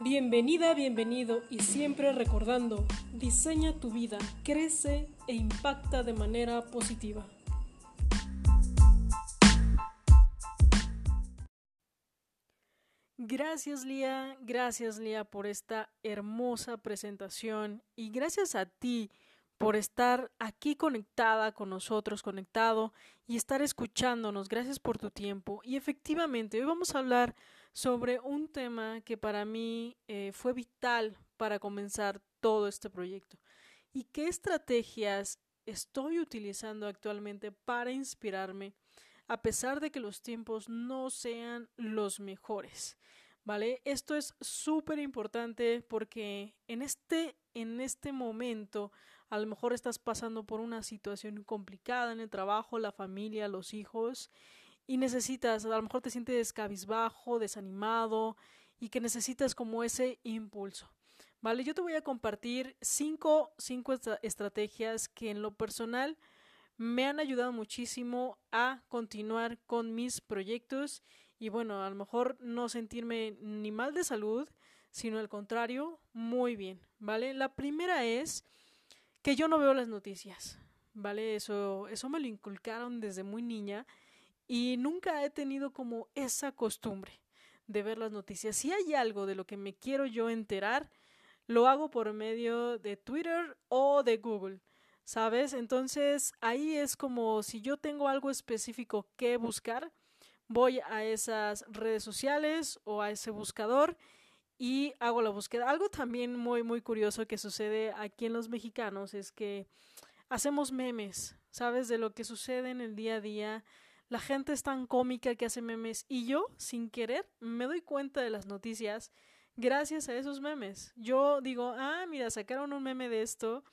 Bienvenida, bienvenido y siempre recordando, diseña tu vida, crece e impacta de manera positiva. Gracias Lía, gracias Lía por esta hermosa presentación y gracias a ti por estar aquí conectada con nosotros, conectado y estar escuchándonos. Gracias por tu tiempo. Y efectivamente, hoy vamos a hablar sobre un tema que para mí eh, fue vital para comenzar todo este proyecto. ¿Y qué estrategias estoy utilizando actualmente para inspirarme a pesar de que los tiempos no sean los mejores? ¿Vale? Esto es súper importante porque en este, en este momento a lo mejor estás pasando por una situación complicada en el trabajo, la familia, los hijos, y necesitas, a lo mejor te sientes cabizbajo, desanimado, y que necesitas como ese impulso. Vale, yo te voy a compartir cinco, cinco estrategias que en lo personal me han ayudado muchísimo a continuar con mis proyectos y bueno, a lo mejor no sentirme ni mal de salud, sino al contrario, muy bien, ¿vale? La primera es que yo no veo las noticias, ¿vale? Eso, eso me lo inculcaron desde muy niña y nunca he tenido como esa costumbre de ver las noticias. Si hay algo de lo que me quiero yo enterar, lo hago por medio de Twitter o de Google, ¿sabes? Entonces ahí es como si yo tengo algo específico que buscar, voy a esas redes sociales o a ese buscador y hago la búsqueda. Algo también muy, muy curioso que sucede aquí en los mexicanos es que hacemos memes, ¿sabes? De lo que sucede en el día a día. La gente es tan cómica que hace memes y yo, sin querer, me doy cuenta de las noticias gracias a esos memes. Yo digo, ah, mira, sacaron un meme de esto,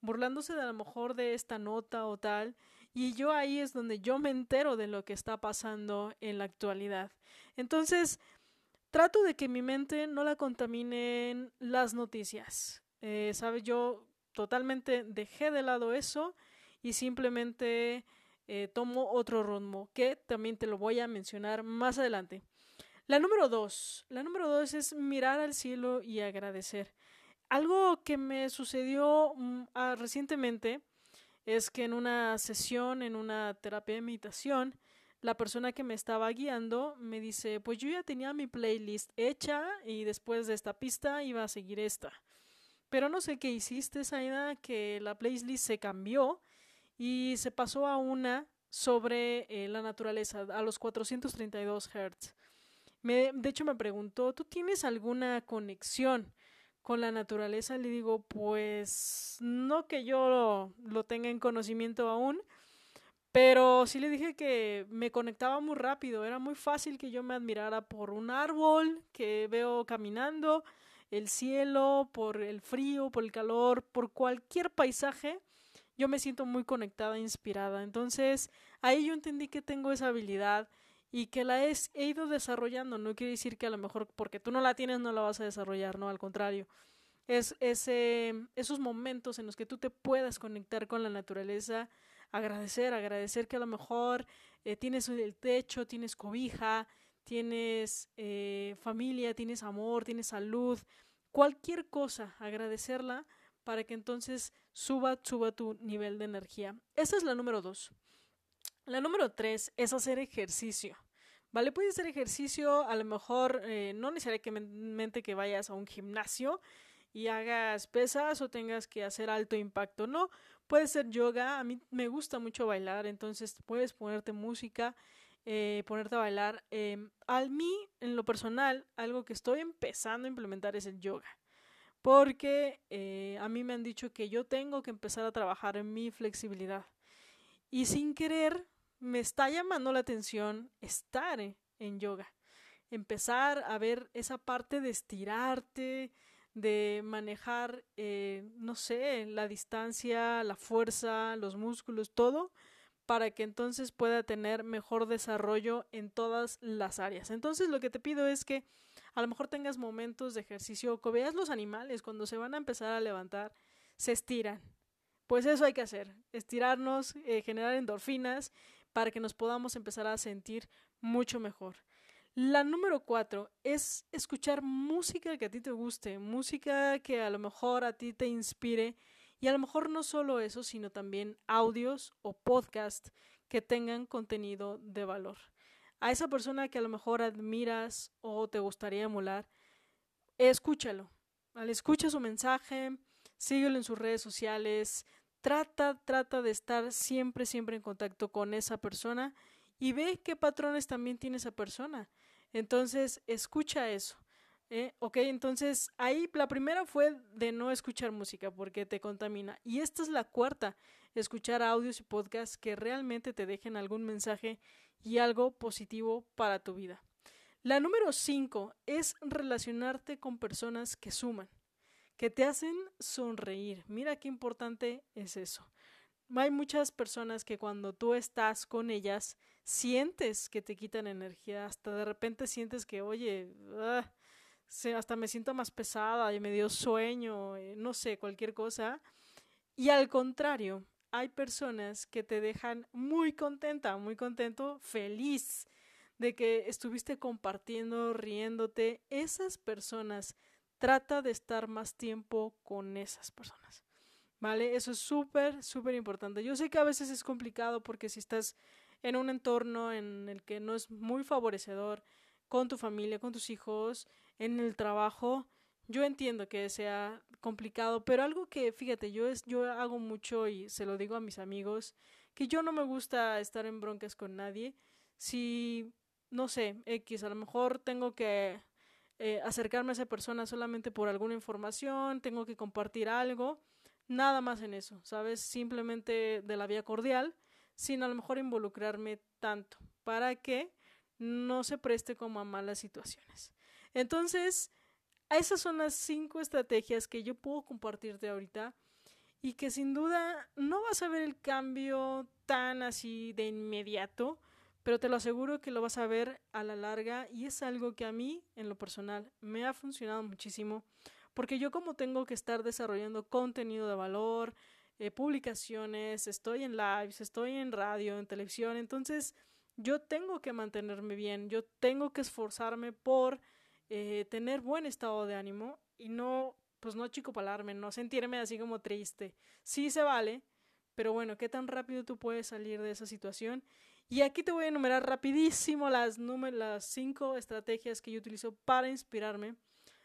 burlándose de a lo mejor de esta nota o tal, y yo ahí es donde yo me entero de lo que está pasando en la actualidad. Entonces, trato de que mi mente no la contaminen las noticias. Eh, ¿Sabes? Yo totalmente dejé de lado eso y simplemente eh, tomo otro rumbo que también te lo voy a mencionar más adelante. La número dos. La número dos es mirar al cielo y agradecer. Algo que me sucedió mm, ah, recientemente es que en una sesión, en una terapia de meditación, la persona que me estaba guiando me dice, pues yo ya tenía mi playlist hecha y después de esta pista iba a seguir esta. Pero no sé qué hiciste, Saida, que la playlist se cambió y se pasó a una sobre eh, la naturaleza, a los 432 Hz. Me, de hecho, me preguntó, ¿tú tienes alguna conexión con la naturaleza? Le digo, pues no que yo lo tenga en conocimiento aún, pero sí le dije que me conectaba muy rápido, era muy fácil que yo me admirara por un árbol que veo caminando, el cielo, por el frío, por el calor, por cualquier paisaje, yo me siento muy conectada, inspirada. Entonces, ahí yo entendí que tengo esa habilidad y que la he, he ido desarrollando. No quiere decir que a lo mejor porque tú no la tienes no la vas a desarrollar, no, al contrario. Es ese, esos momentos en los que tú te puedas conectar con la naturaleza agradecer, agradecer que a lo mejor eh, tienes el techo, tienes cobija, tienes eh, familia, tienes amor, tienes salud, cualquier cosa, agradecerla para que entonces suba, suba tu nivel de energía. Esa es la número dos. La número tres es hacer ejercicio. ¿Vale? Puedes hacer ejercicio, a lo mejor eh, no necesariamente que vayas a un gimnasio y hagas pesas o tengas que hacer alto impacto, no. Puede ser yoga, a mí me gusta mucho bailar, entonces puedes ponerte música, eh, ponerte a bailar. Eh, a mí, en lo personal, algo que estoy empezando a implementar es el yoga. Porque eh, a mí me han dicho que yo tengo que empezar a trabajar en mi flexibilidad. Y sin querer, me está llamando la atención estar en yoga. Empezar a ver esa parte de estirarte, de manejar, eh, no sé, la distancia, la fuerza, los músculos, todo, para que entonces pueda tener mejor desarrollo en todas las áreas. Entonces lo que te pido es que a lo mejor tengas momentos de ejercicio, que veas los animales cuando se van a empezar a levantar, se estiran. Pues eso hay que hacer, estirarnos, eh, generar endorfinas para que nos podamos empezar a sentir mucho mejor. La número cuatro es escuchar música que a ti te guste, música que a lo mejor a ti te inspire y a lo mejor no solo eso, sino también audios o podcast que tengan contenido de valor. A esa persona que a lo mejor admiras o te gustaría emular, escúchalo. Al escucha su mensaje, síguelo en sus redes sociales, trata, trata de estar siempre, siempre en contacto con esa persona y ve qué patrones también tiene esa persona. Entonces, escucha eso. ¿Eh? Ok, entonces ahí la primera fue de no escuchar música porque te contamina. Y esta es la cuarta, escuchar audios y podcasts que realmente te dejen algún mensaje y algo positivo para tu vida. La número cinco es relacionarte con personas que suman, que te hacen sonreír. Mira qué importante es eso. Hay muchas personas que cuando tú estás con ellas sientes que te quitan energía, hasta de repente sientes que, oye, hasta me siento más pesada y me dio sueño, eh, no sé, cualquier cosa. Y al contrario, hay personas que te dejan muy contenta, muy contento, feliz de que estuviste compartiendo, riéndote. Esas personas, trata de estar más tiempo con esas personas. ¿Vale? Eso es súper, súper importante. Yo sé que a veces es complicado porque si estás en un entorno en el que no es muy favorecedor con tu familia, con tus hijos, en el trabajo, yo entiendo que sea complicado, pero algo que, fíjate, yo, es, yo hago mucho y se lo digo a mis amigos, que yo no me gusta estar en broncas con nadie. Si, no sé, X, a lo mejor tengo que eh, acercarme a esa persona solamente por alguna información, tengo que compartir algo, nada más en eso, ¿sabes? Simplemente de la vía cordial, sin a lo mejor involucrarme tanto, para que no se preste como a malas situaciones. Entonces, esas son las cinco estrategias que yo puedo compartirte ahorita y que sin duda no vas a ver el cambio tan así de inmediato, pero te lo aseguro que lo vas a ver a la larga y es algo que a mí, en lo personal, me ha funcionado muchísimo porque yo como tengo que estar desarrollando contenido de valor, eh, publicaciones, estoy en lives, estoy en radio, en televisión, entonces yo tengo que mantenerme bien, yo tengo que esforzarme por eh, tener buen estado de ánimo y no, pues no chicopalarme, no sentirme así como triste. Sí se vale, pero bueno, ¿qué tan rápido tú puedes salir de esa situación? Y aquí te voy a enumerar rapidísimo las, las cinco estrategias que yo utilizo para inspirarme,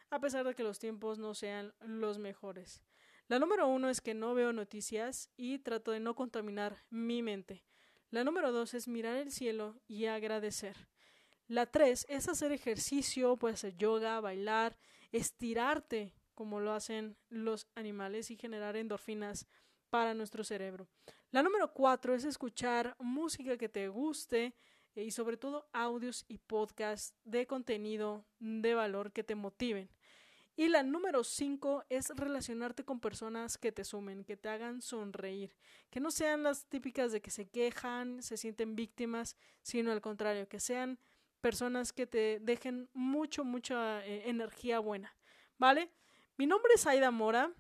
a pesar de que los tiempos no sean los mejores. La número uno es que no veo noticias y trato de no contaminar mi mente. La número dos es mirar el cielo y agradecer. La tres es hacer ejercicio, puede hacer yoga, bailar, estirarte como lo hacen los animales y generar endorfinas para nuestro cerebro. La número cuatro es escuchar música que te guste eh, y sobre todo audios y podcasts de contenido de valor que te motiven. Y la número cinco es relacionarte con personas que te sumen, que te hagan sonreír, que no sean las típicas de que se quejan, se sienten víctimas, sino al contrario, que sean personas que te dejen mucho, mucha eh, energía buena, ¿vale? Mi nombre es Aida Mora.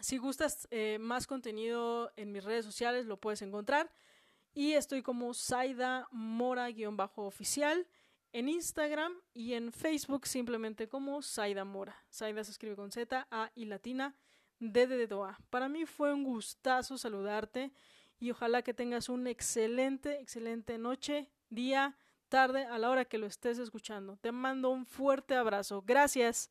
Si gustas eh, más contenido en mis redes sociales, lo puedes encontrar. Y estoy como Saida Mora-oficial en Instagram y en Facebook simplemente como Saida Mora. Saida se escribe con Z, A y latina, D de Doa. Para mí fue un gustazo saludarte y ojalá que tengas una excelente, excelente noche, día, tarde, a la hora que lo estés escuchando. Te mando un fuerte abrazo. Gracias.